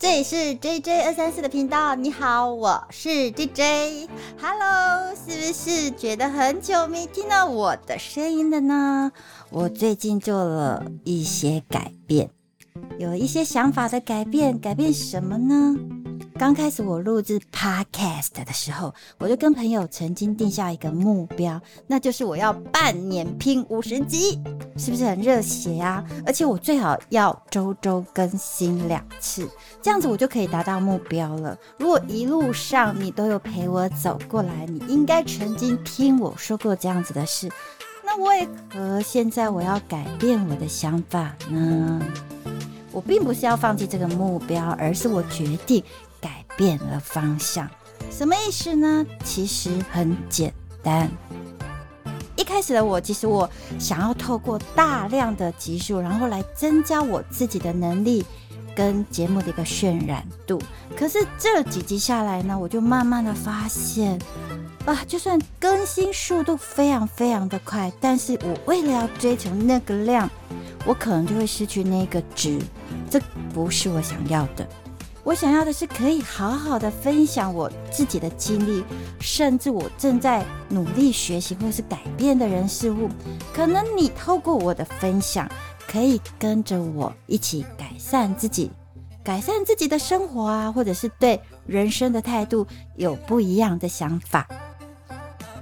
这里是 J J 二三四的频道，你好，我是 J J，Hello，是不是觉得很久没听到我的声音了呢？我最近做了一些改变，有一些想法的改变，改变什么呢？刚开始我录制 Podcast 的时候，我就跟朋友曾经定下一个目标，那就是我要半年拼五十集，是不是很热血呀？而且我最好要周周更新两次，这样子我就可以达到目标了。如果一路上你都有陪我走过来，你应该曾经听我说过这样子的事，那为何现在我要改变我的想法呢？我并不是要放弃这个目标，而是我决定。变了方向，什么意思呢？其实很简单。一开始的我，其实我想要透过大量的集数，然后来增加我自己的能力跟节目的一个渲染度。可是这几集下来呢，我就慢慢的发现，啊，就算更新速度非常非常的快，但是我为了要追求那个量，我可能就会失去那个值，这不是我想要的。我想要的是可以好好的分享我自己的经历，甚至我正在努力学习或是改变的人事物。可能你透过我的分享，可以跟着我一起改善自己，改善自己的生活啊，或者是对人生的态度有不一样的想法。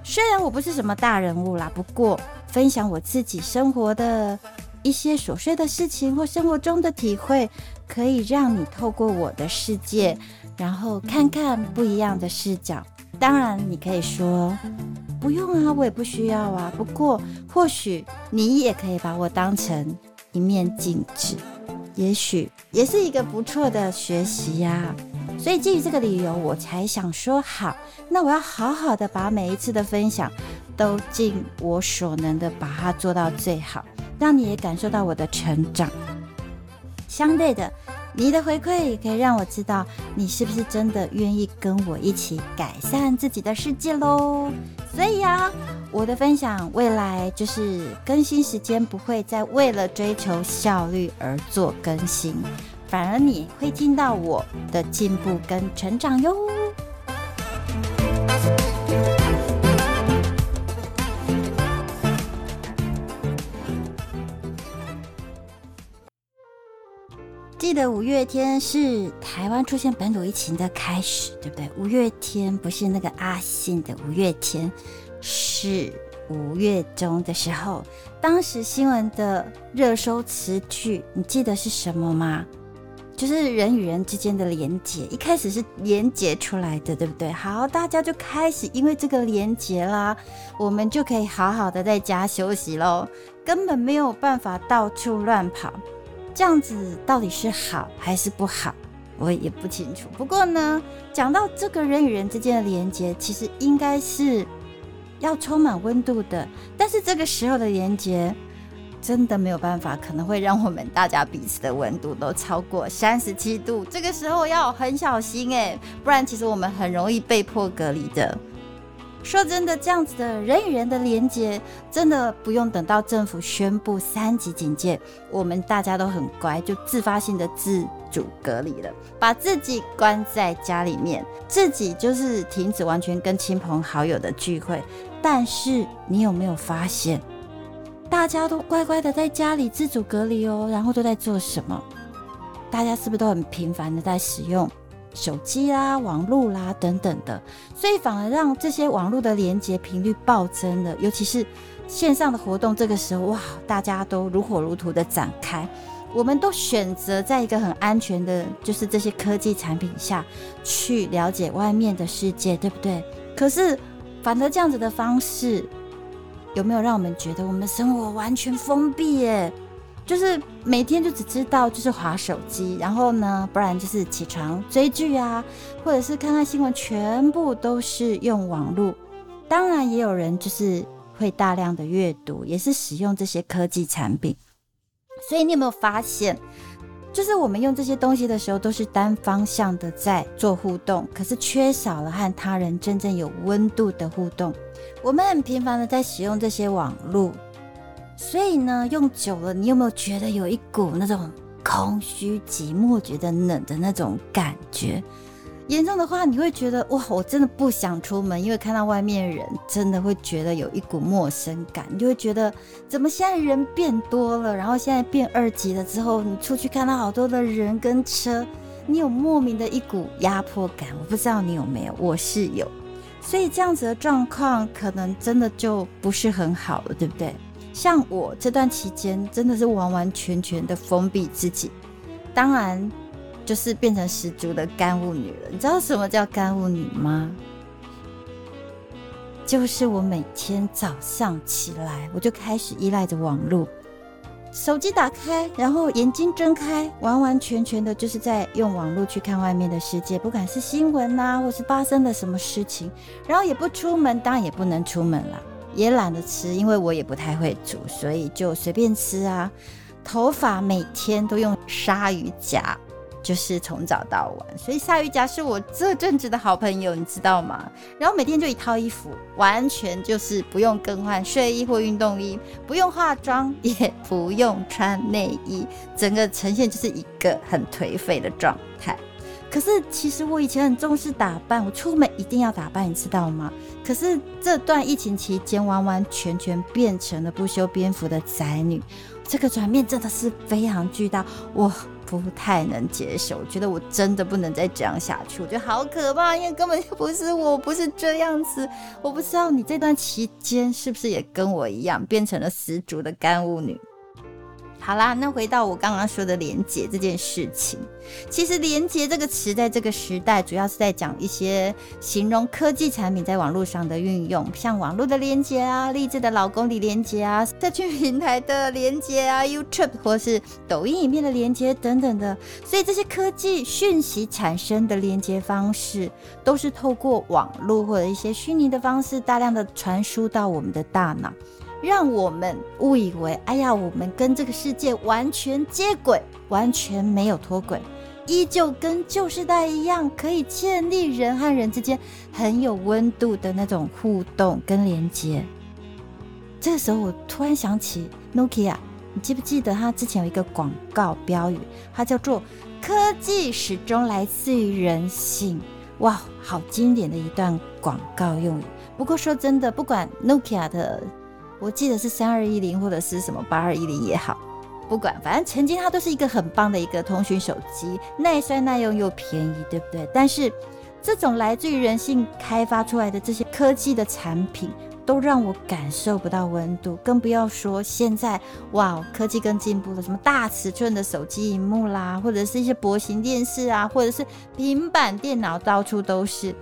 虽然我不是什么大人物啦，不过分享我自己生活的。一些琐碎的事情或生活中的体会，可以让你透过我的世界，然后看看不一样的视角。当然，你可以说不用啊，我也不需要啊。不过，或许你也可以把我当成一面镜子，也许也是一个不错的学习呀。所以，基于这个理由，我才想说好，那我要好好的把每一次的分享都尽我所能的把它做到最好。让你也感受到我的成长。相对的，你的回馈也可以让我知道你是不是真的愿意跟我一起改善自己的世界喽。所以啊，我的分享未来就是更新时间不会再为了追求效率而做更新，反而你会听到我的进步跟成长哟。的五月天是台湾出现本土疫情的开始，对不对？五月天不是那个阿信的五月天，是五月中的时候，当时新闻的热搜词句，你记得是什么吗？就是人与人之间的连结，一开始是连结出来的，对不对？好，大家就开始因为这个连结啦，我们就可以好好的在家休息喽，根本没有办法到处乱跑。这样子到底是好还是不好，我也不清楚。不过呢，讲到这个人与人之间的连接，其实应该是要充满温度的。但是这个时候的连接，真的没有办法，可能会让我们大家彼此的温度都超过三十七度。这个时候要很小心哎，不然其实我们很容易被迫隔离的。说真的，这样子的人与人的连接，真的不用等到政府宣布三级警戒，我们大家都很乖，就自发性的自主隔离了，把自己关在家里面，自己就是停止完全跟亲朋好友的聚会。但是你有没有发现，大家都乖乖的在家里自主隔离哦，然后都在做什么？大家是不是都很频繁的在使用？手机啦、网络啦等等的，所以反而让这些网络的连接频率暴增了。尤其是线上的活动，这个时候哇，大家都如火如荼的展开。我们都选择在一个很安全的，就是这些科技产品下去了解外面的世界，对不对？可是反而这样子的方式，有没有让我们觉得我们的生活完全封闭？耶？就是每天就只知道就是划手机，然后呢，不然就是起床追剧啊，或者是看看新闻，全部都是用网络。当然也有人就是会大量的阅读，也是使用这些科技产品。所以你有没有发现，就是我们用这些东西的时候，都是单方向的在做互动，可是缺少了和他人真正有温度的互动。我们很频繁的在使用这些网络，所以呢，用久了，你有没有觉得有一股那种空虚、寂寞、觉得冷的那种感觉？严重的话，你会觉得哇，我真的不想出门，因为看到外面人，真的会觉得有一股陌生感。你就会觉得，怎么现在人变多了，然后现在变二级了之后，你出去看到好多的人跟车，你有莫名的一股压迫感。我不知道你有没有，我是有。所以这样子的状况，可能真的就不是很好了，对不对？像我这段期间，真的是完完全全的封闭自己，当然。就是变成十足的干物女了。你知道什么叫干物女吗？就是我每天早上起来，我就开始依赖着网络，手机打开，然后眼睛睁开，完完全全的就是在用网络去看外面的世界，不管是新闻呐，或是发生了什么事情，然后也不出门，当然也不能出门了，也懒得吃，因为我也不太会煮，所以就随便吃啊。头发每天都用鲨鱼夹。就是从早到晚，所以鲨鱼夹是我这阵子的好朋友，你知道吗？然后每天就一套衣服，完全就是不用更换睡衣或运动衣，不用化妆，也不用穿内衣，整个呈现就是一个很颓废的状态。可是其实我以前很重视打扮，我出门一定要打扮，你知道吗？可是这段疫情期间，完完全全变成了不修边幅的宅女，这个转变真的是非常巨大，我。不太能接受，我觉得我真的不能再这样下去，我觉得好可怕，因为根本就不是我，不是这样子。我不知道你这段期间是不是也跟我一样，变成了十足的干物女。好啦，那回到我刚刚说的连接这件事情，其实“连接”这个词在这个时代，主要是在讲一些形容科技产品在网络上的运用，像网络的连接啊、励志的老公李连接啊、社区平台的连接啊、YouTube 或是抖音影片的连接等等的。所以这些科技讯息产生的连接方式，都是透过网络或者一些虚拟的方式，大量的传输到我们的大脑。让我们误以为，哎呀，我们跟这个世界完全接轨，完全没有脱轨，依旧跟旧时代一样，可以建立人和人之间很有温度的那种互动跟连接。这个时候，我突然想起 Nokia，你记不记得它之前有一个广告标语，它叫做“科技始终来自于人性”。哇，好经典的一段广告用语。不过说真的，不管 Nokia 的。我记得是三二一零或者是什么八二一零也好，不管，反正曾经它都是一个很棒的一个通讯手机，耐摔耐用又便宜，对不对？但是这种来自于人性开发出来的这些科技的产品，都让我感受不到温度，更不要说现在哇，科技更进步了，什么大尺寸的手机荧幕啦，或者是一些薄型电视啊，或者是平板电脑，到处都是。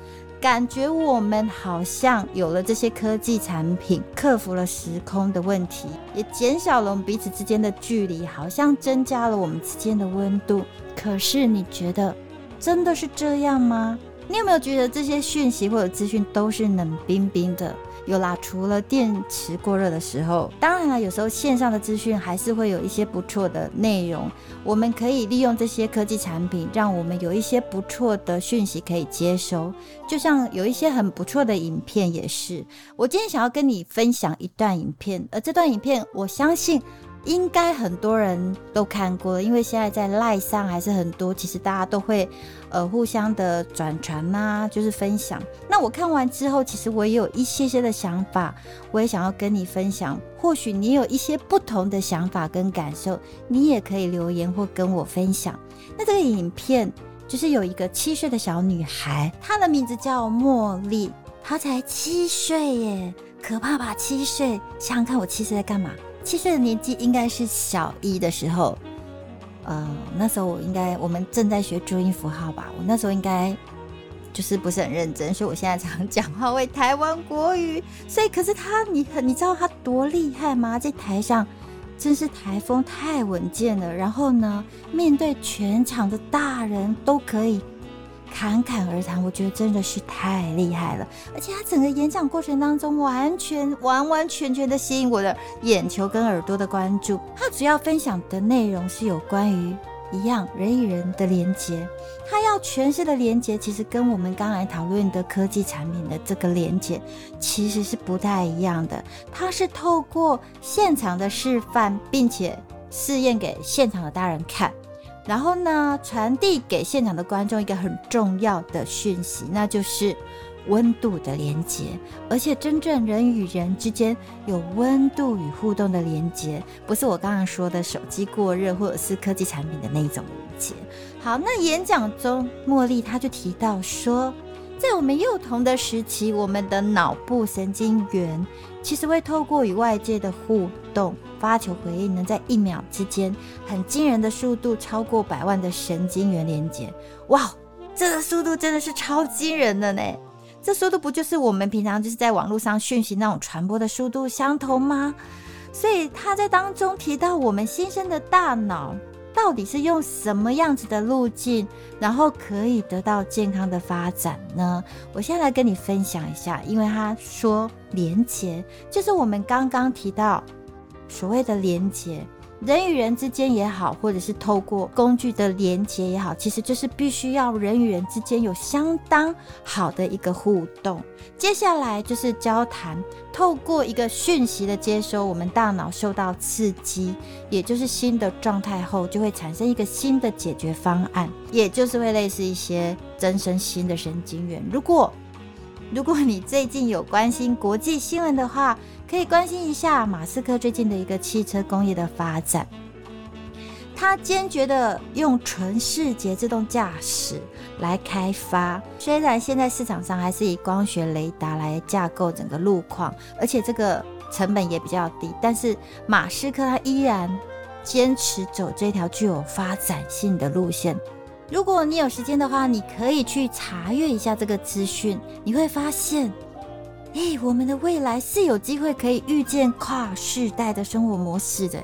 感觉我们好像有了这些科技产品，克服了时空的问题，也减小了我们彼此之间的距离，好像增加了我们之间的温度。可是你觉得真的是这样吗？你有没有觉得这些讯息或者资讯都是冷冰冰的？有啦，除了电池过热的时候，当然了，有时候线上的资讯还是会有一些不错的内容。我们可以利用这些科技产品，让我们有一些不错的讯息可以接收。就像有一些很不错的影片也是。我今天想要跟你分享一段影片，而这段影片，我相信。应该很多人都看过，因为现在在赖上还是很多，其实大家都会呃互相的转传呐，就是分享。那我看完之后，其实我也有一些些的想法，我也想要跟你分享。或许你有一些不同的想法跟感受，你也可以留言或跟我分享。那这个影片就是有一个七岁的小女孩，她的名字叫茉莉，她才七岁耶，可怕吧？七岁，想想看，我七岁在干嘛？七岁的年纪应该是小一的时候，呃，那时候我应该我们正在学注音符号吧。我那时候应该就是不是很认真，所以我现在常讲话为台湾国语。所以，可是他，你你知道他多厉害吗？在台上真是台风太稳健了。然后呢，面对全场的大人都可以。侃侃而谈，我觉得真的是太厉害了，而且他整个演讲过程当中，完全完完全全的吸引我的眼球跟耳朵的关注。他主要分享的内容是有关于一样，人与人的连接，他要诠释的连接，其实跟我们刚才讨论的科技产品的这个连接，其实是不太一样的。他是透过现场的示范，并且试验给现场的大人看，然后呢，传递给现场的观众一个很重要的讯息，那就是。温度的连接，而且真正人与人之间有温度与互动的连接，不是我刚刚说的手机过热或者是科技产品的那一种连接。好，那演讲中茉莉她就提到说，在我们幼童的时期，我们的脑部神经元其实会透过与外界的互动发球回应，能在一秒之间很惊人的速度超过百万的神经元连接。哇，这个速度真的是超惊人的呢！这速度不就是我们平常就是在网络上讯息那种传播的速度相同吗？所以他在当中提到，我们新生的大脑到底是用什么样子的路径，然后可以得到健康的发展呢？我现在来跟你分享一下，因为他说连接就是我们刚刚提到所谓的连接。人与人之间也好，或者是透过工具的连接也好，其实就是必须要人与人之间有相当好的一个互动。接下来就是交谈，透过一个讯息的接收，我们大脑受到刺激，也就是新的状态后，就会产生一个新的解决方案，也就是会类似一些增生新的神经元。如果如果你最近有关心国际新闻的话，可以关心一下马斯克最近的一个汽车工业的发展。他坚决的用纯视觉自动驾驶来开发，虽然现在市场上还是以光学雷达来架构整个路况，而且这个成本也比较低，但是马斯克他依然坚持走这条具有发展性的路线。如果你有时间的话，你可以去查阅一下这个资讯，你会发现。哎，我们的未来是有机会可以遇见跨世代的生活模式的。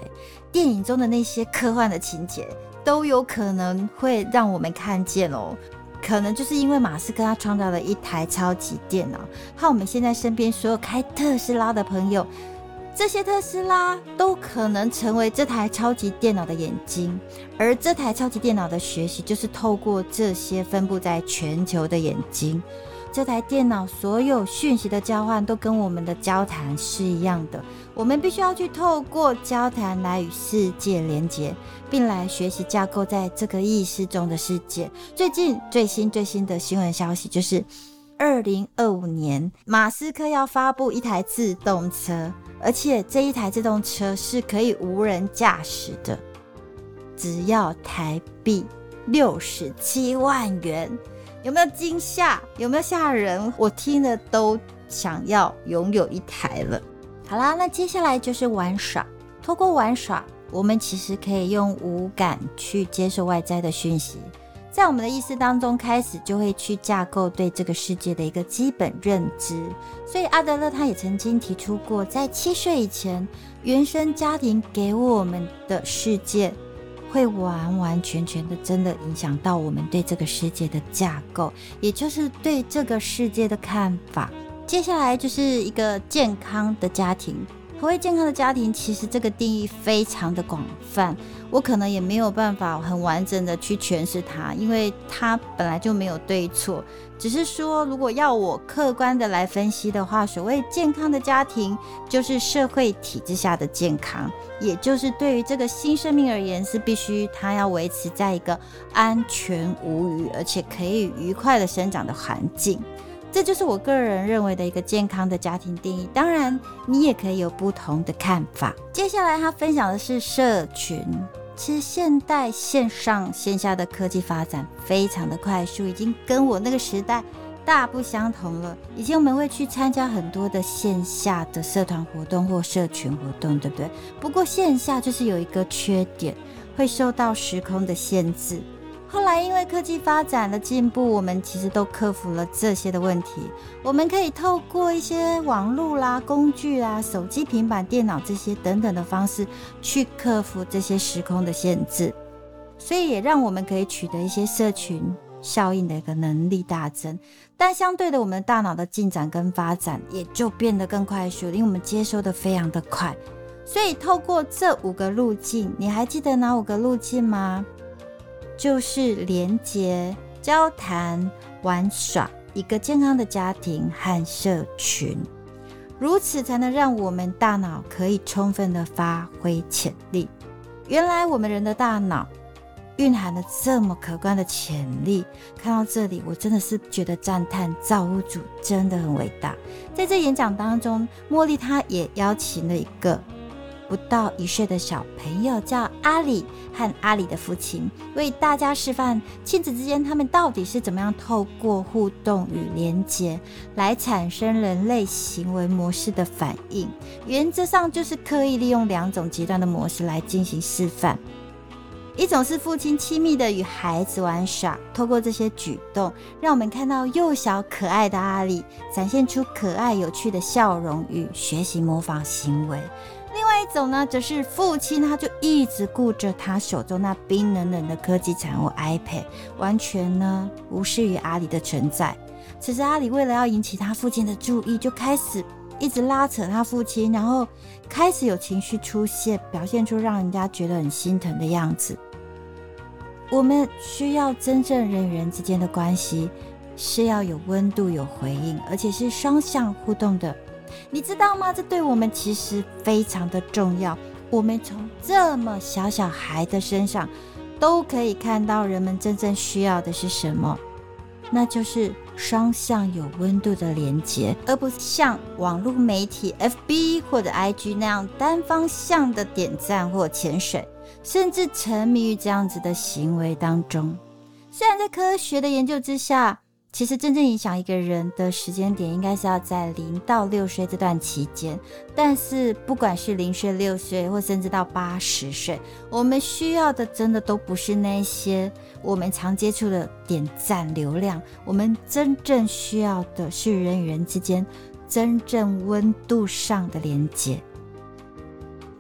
电影中的那些科幻的情节都有可能会让我们看见哦。可能就是因为马斯克他创造了一台超级电脑，和我们现在身边所有开特斯拉的朋友，这些特斯拉都可能成为这台超级电脑的眼睛。而这台超级电脑的学习，就是透过这些分布在全球的眼睛。这台电脑所有讯息的交换都跟我们的交谈是一样的，我们必须要去透过交谈来与世界连接，并来学习架构在这个意识中的世界。最近最新最新的新闻消息就是，二零二五年马斯克要发布一台自动车，而且这一台自动车是可以无人驾驶的，只要台币六十七万元。有没有惊吓？有没有吓人？我听了都想要拥有一台了。好啦，那接下来就是玩耍。透过玩耍，我们其实可以用五感去接受外在的讯息，在我们的意识当中开始就会去架构对这个世界的一个基本认知。所以阿德勒他也曾经提出过，在七岁以前，原生家庭给我们的世界。会完完全全的真的影响到我们对这个世界的架构，也就是对这个世界的看法。接下来就是一个健康的家庭。何谓健康的家庭？其实这个定义非常的广泛，我可能也没有办法很完整的去诠释它，因为它本来就没有对错。只是说，如果要我客观的来分析的话，所谓健康的家庭，就是社会体制下的健康，也就是对于这个新生命而言，是必须它要维持在一个安全无虞，而且可以愉快的生长的环境。这就是我个人认为的一个健康的家庭定义。当然，你也可以有不同的看法。接下来，他分享的是社群。其实，现代线上线下的科技发展非常的快速，已经跟我那个时代大不相同了。以前我们会去参加很多的线下的社团活动或社群活动，对不对？不过线下就是有一个缺点，会受到时空的限制。后来，因为科技发展的进步，我们其实都克服了这些的问题。我们可以透过一些网络啦、工具啦、手机、平板电脑这些等等的方式，去克服这些时空的限制。所以，也让我们可以取得一些社群效应的一个能力大增。但相对的，我们大脑的进展跟发展也就变得更快速，因为我们接收的非常的快。所以，透过这五个路径，你还记得哪五个路径吗？就是连接、交谈、玩耍，一个健康的家庭和社群，如此才能让我们大脑可以充分的发挥潜力。原来我们人的大脑。蕴含了这么可观的潜力，看到这里，我真的是觉得赞叹造物主真的很伟大。在这演讲当中，茉莉她也邀请了一个不到一岁的小朋友，叫阿里和阿里的父亲，为大家示范亲子之间他们到底是怎么样透过互动与连接来产生人类行为模式的反应。原则上就是刻意利用两种极端的模式来进行示范。一种是父亲亲密的与孩子玩耍，透过这些举动，让我们看到幼小可爱的阿里展现出可爱有趣的笑容与学习模仿行为。另外一种呢，则是父亲他就一直顾着他手中那冰冷冷的科技产物 iPad，完全呢无视于阿里的存在。此时阿里为了要引起他父亲的注意，就开始一直拉扯他父亲，然后开始有情绪出现，表现出让人家觉得很心疼的样子。我们需要真正人与人之间的关系是要有温度、有回应，而且是双向互动的。你知道吗？这对我们其实非常的重要。我们从这么小小孩的身上都可以看到，人们真正需要的是什么？那就是双向有温度的连接，而不是像网络媒体 FB 或者 IG 那样单方向的点赞或潜水。甚至沉迷于这样子的行为当中。虽然在科学的研究之下，其实真正影响一个人的时间点应该是要在零到六岁这段期间。但是不管是零岁、六岁，或甚至到八十岁，我们需要的真的都不是那些我们常接触的点赞流量。我们真正需要的是人与人之间真正温度上的连接。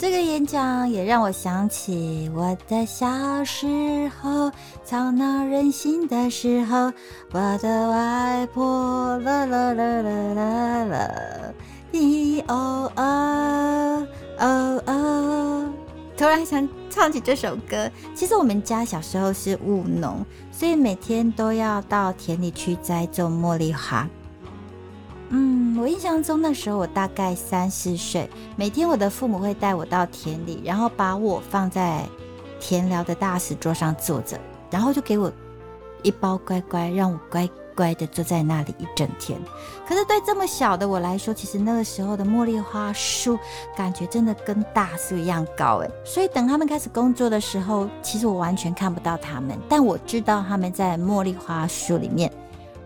这个演讲也让我想起我的小时候，吵闹任性的时候，我的外婆啦啦啦啦啦啦，咦哦哦哦哦，突然想唱起这首歌。其实我们家小时候是务农，所以每天都要到田里去栽种茉莉花。嗯，我印象中那时候我大概三四岁，每天我的父母会带我到田里，然后把我放在田寮的大石桌上坐着，然后就给我一包乖乖，让我乖乖的坐在那里一整天。可是对这么小的我来说，其实那个时候的茉莉花树感觉真的跟大树一样高诶。所以等他们开始工作的时候，其实我完全看不到他们，但我知道他们在茉莉花树里面。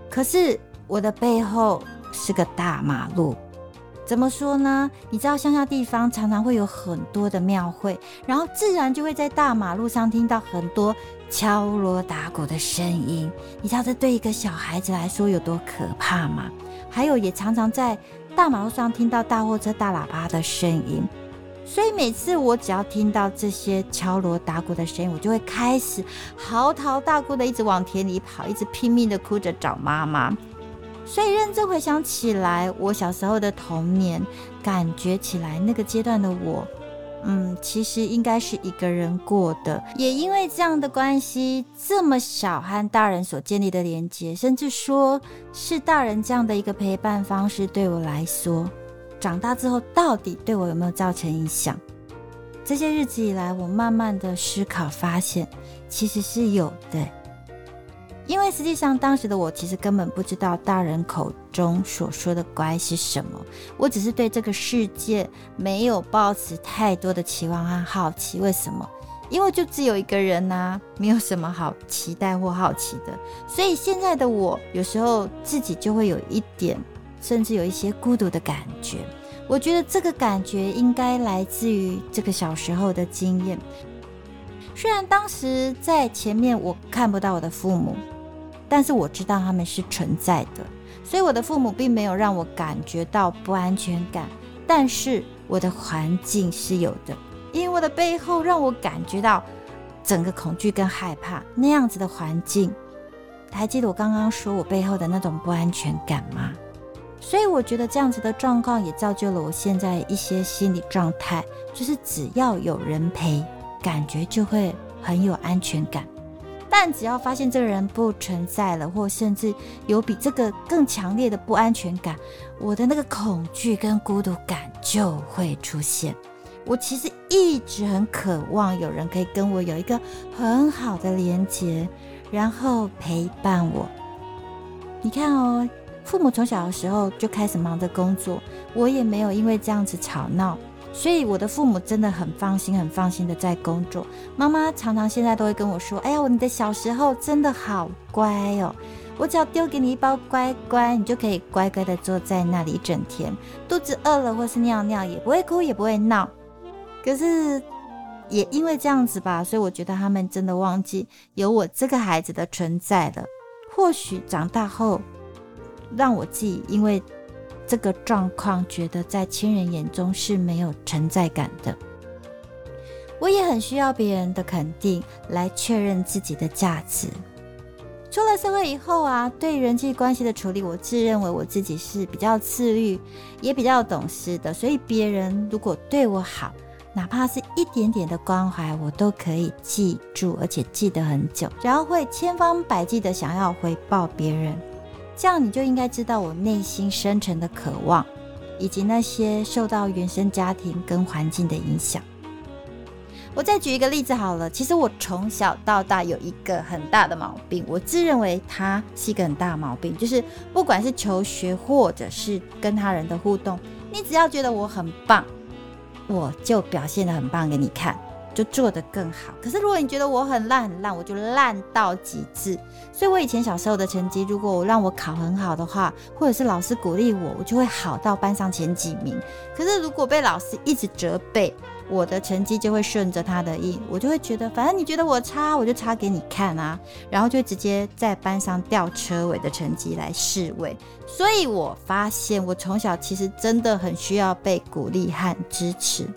可是我的背后。是个大马路，怎么说呢？你知道乡下地方常常会有很多的庙会，然后自然就会在大马路上听到很多敲锣打鼓的声音。你知道这对一个小孩子来说有多可怕吗？还有，也常常在大马路上听到大货车、大喇叭的声音。所以每次我只要听到这些敲锣打鼓的声音，我就会开始嚎啕大哭的，一直往田里跑，一直拼命的哭着找妈妈。所以认真回想起来，我小时候的童年，感觉起来那个阶段的我，嗯，其实应该是一个人过的。也因为这样的关系，这么小和大人所建立的连接，甚至说是大人这样的一个陪伴方式，对我来说，长大之后到底对我有没有造成影响？这些日子以来，我慢慢的思考，发现其实是有的。因为实际上，当时的我其实根本不知道大人口中所说的乖是什么。我只是对这个世界没有抱持太多的期望和好奇。为什么？因为就只有一个人呐，没有什么好期待或好奇的。所以现在的我，有时候自己就会有一点，甚至有一些孤独的感觉。我觉得这个感觉应该来自于这个小时候的经验。虽然当时在前面我看不到我的父母。但是我知道他们是存在的，所以我的父母并没有让我感觉到不安全感。但是我的环境是有的，因为我的背后让我感觉到整个恐惧跟害怕那样子的环境。还记得我刚刚说我背后的那种不安全感吗？所以我觉得这样子的状况也造就了我现在一些心理状态，就是只要有人陪，感觉就会很有安全感。但只要发现这个人不存在了，或甚至有比这个更强烈的不安全感，我的那个恐惧跟孤独感就会出现。我其实一直很渴望有人可以跟我有一个很好的连接，然后陪伴我。你看哦，父母从小的时候就开始忙着工作，我也没有因为这样子吵闹。所以我的父母真的很放心、很放心的在工作。妈妈常常现在都会跟我说：“哎呀，你的小时候真的好乖哦！我只要丢给你一包乖乖，你就可以乖乖的坐在那里一整天。肚子饿了或是尿尿也不会哭，也不会闹。可是也因为这样子吧，所以我觉得他们真的忘记有我这个孩子的存在了。或许长大后，让我自己因为。这个状况，觉得在亲人眼中是没有存在感的。我也很需要别人的肯定，来确认自己的价值。出了社会以后啊，对人际关系的处理，我自认为我自己是比较自律，也比较懂事的。所以别人如果对我好，哪怕是一点点的关怀，我都可以记住，而且记得很久，然后会千方百计的想要回报别人。这样你就应该知道我内心深沉的渴望，以及那些受到原生家庭跟环境的影响。我再举一个例子好了，其实我从小到大有一个很大的毛病，我自认为它是一个很大毛病，就是不管是求学或者是跟他人的互动，你只要觉得我很棒，我就表现的很棒给你看。就做得更好。可是如果你觉得我很烂很烂，我就烂到极致。所以我以前小时候的成绩，如果我让我考很好的话，或者是老师鼓励我，我就会好到班上前几名。可是如果被老师一直责备，我的成绩就会顺着他的意，我就会觉得反正你觉得我差，我就差给你看啊，然后就直接在班上吊车尾的成绩来示威。所以我发现我从小其实真的很需要被鼓励和支持。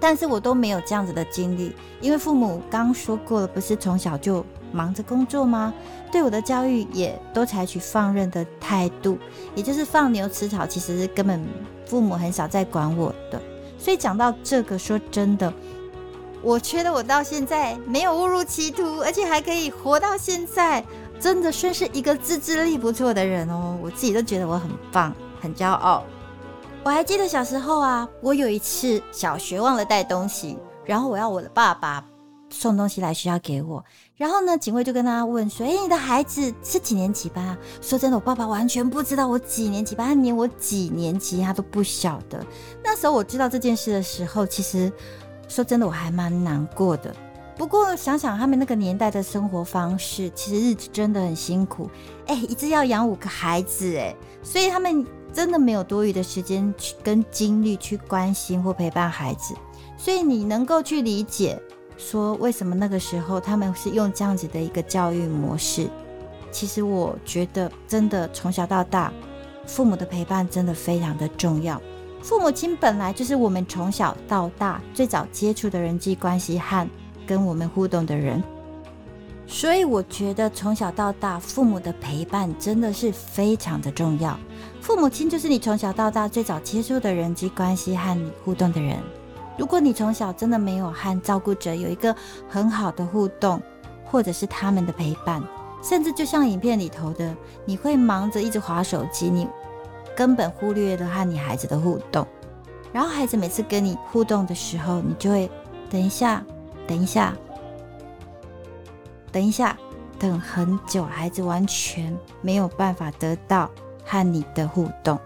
但是我都没有这样子的经历，因为父母刚说过了，不是从小就忙着工作吗？对我的教育也都采取放任的态度，也就是放牛吃草，其实根本父母很少在管我的。所以讲到这个，说真的，我觉得我到现在没有误入歧途，而且还可以活到现在，真的算是一个自制力不错的人哦。我自己都觉得我很棒，很骄傲。我还记得小时候啊，我有一次小学忘了带东西，然后我要我的爸爸送东西来学校给我。然后呢，警卫就跟他问说：“哎，你的孩子是几年级班？”说真的，我爸爸完全不知道我几年级班，他连我几年级他都不晓得。那时候我知道这件事的时候，其实说真的我还蛮难过的。不过想想他们那个年代的生活方式，其实日子真的很辛苦。哎，一直要养五个孩子，哎，所以他们。真的没有多余的时间去跟精力去关心或陪伴孩子，所以你能够去理解说为什么那个时候他们是用这样子的一个教育模式。其实我觉得真的从小到大，父母的陪伴真的非常的重要。父母亲本来就是我们从小到大最早接触的人际关系和跟我们互动的人。所以我觉得从小到大，父母的陪伴真的是非常的重要。父母亲就是你从小到大最早接触的人际关系和你互动的人。如果你从小真的没有和照顾者有一个很好的互动，或者是他们的陪伴，甚至就像影片里头的，你会忙着一直划手机，你根本忽略了和你孩子的互动。然后孩子每次跟你互动的时候，你就会等一下，等一下。等一下，等很久，孩子完全没有办法得到和你的互动，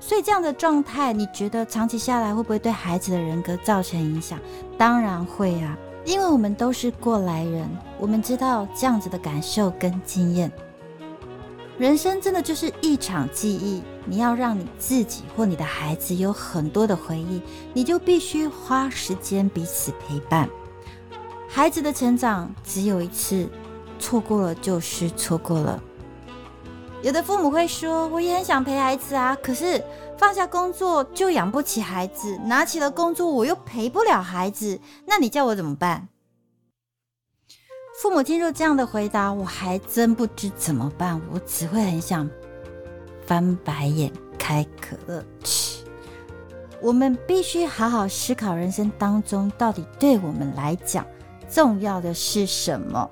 所以这样的状态，你觉得长期下来会不会对孩子的人格造成影响？当然会啊，因为我们都是过来人，我们知道这样子的感受跟经验。人生真的就是一场记忆，你要让你自己或你的孩子有很多的回忆，你就必须花时间彼此陪伴。孩子的成长只有一次，错过了就是错过了。有的父母会说：“我也很想陪孩子啊，可是放下工作就养不起孩子，拿起了工作我又陪不了孩子，那你叫我怎么办？”父母听到这样的回答，我还真不知怎么办，我只会很想翻白眼、开可乐。我们必须好好思考人生当中到底对我们来讲。重要的是什么？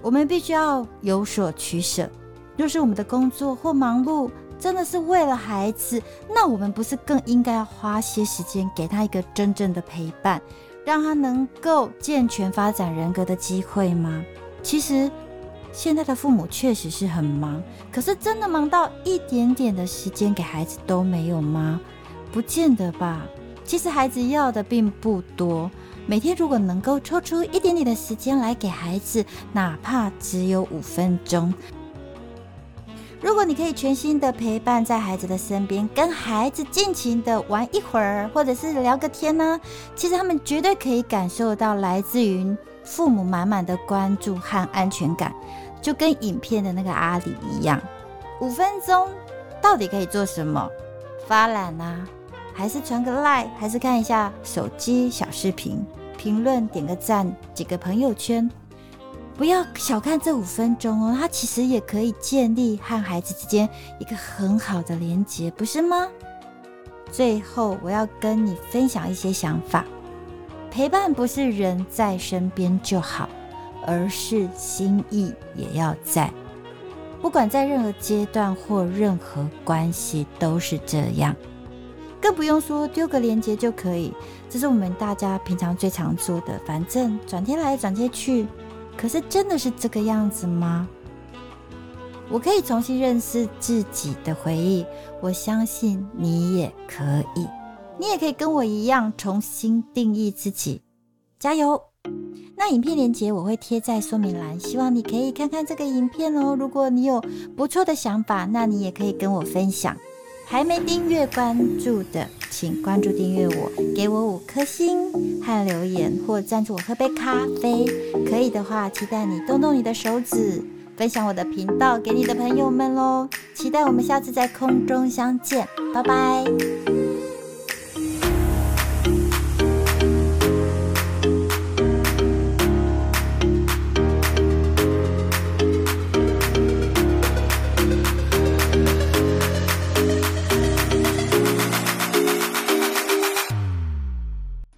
我们必须要有所取舍。若是我们的工作或忙碌真的是为了孩子，那我们不是更应该花些时间给他一个真正的陪伴，让他能够健全发展人格的机会吗？其实，现在的父母确实是很忙，可是真的忙到一点点的时间给孩子都没有吗？不见得吧。其实孩子要的并不多，每天如果能够抽出一点点的时间来给孩子，哪怕只有五分钟。如果你可以全心的陪伴在孩子的身边，跟孩子尽情的玩一会儿，或者是聊个天呢，其实他们绝对可以感受到来自于父母满满的关注和安全感，就跟影片的那个阿里一样。五分钟到底可以做什么？发懒啊，还是传个赖，还是看一下手机小视频，评论点个赞，几个朋友圈。不要小看这五分钟哦，它其实也可以建立和孩子之间一个很好的连接，不是吗？最后，我要跟你分享一些想法：陪伴不是人在身边就好，而是心意也要在。不管在任何阶段或任何关系都是这样，更不用说丢个连接就可以，这是我们大家平常最常做的。反正转贴来转贴去。可是真的是这个样子吗？我可以重新认识自己的回忆，我相信你也可以，你也可以跟我一样重新定义自己，加油！那影片连接我会贴在说明栏，希望你可以看看这个影片哦。如果你有不错的想法，那你也可以跟我分享。还没订阅关注的，请关注订阅我，给我五颗星和留言，或赞助我喝杯咖啡。可以的话，期待你动动你的手指，分享我的频道给你的朋友们喽。期待我们下次在空中相见，拜拜。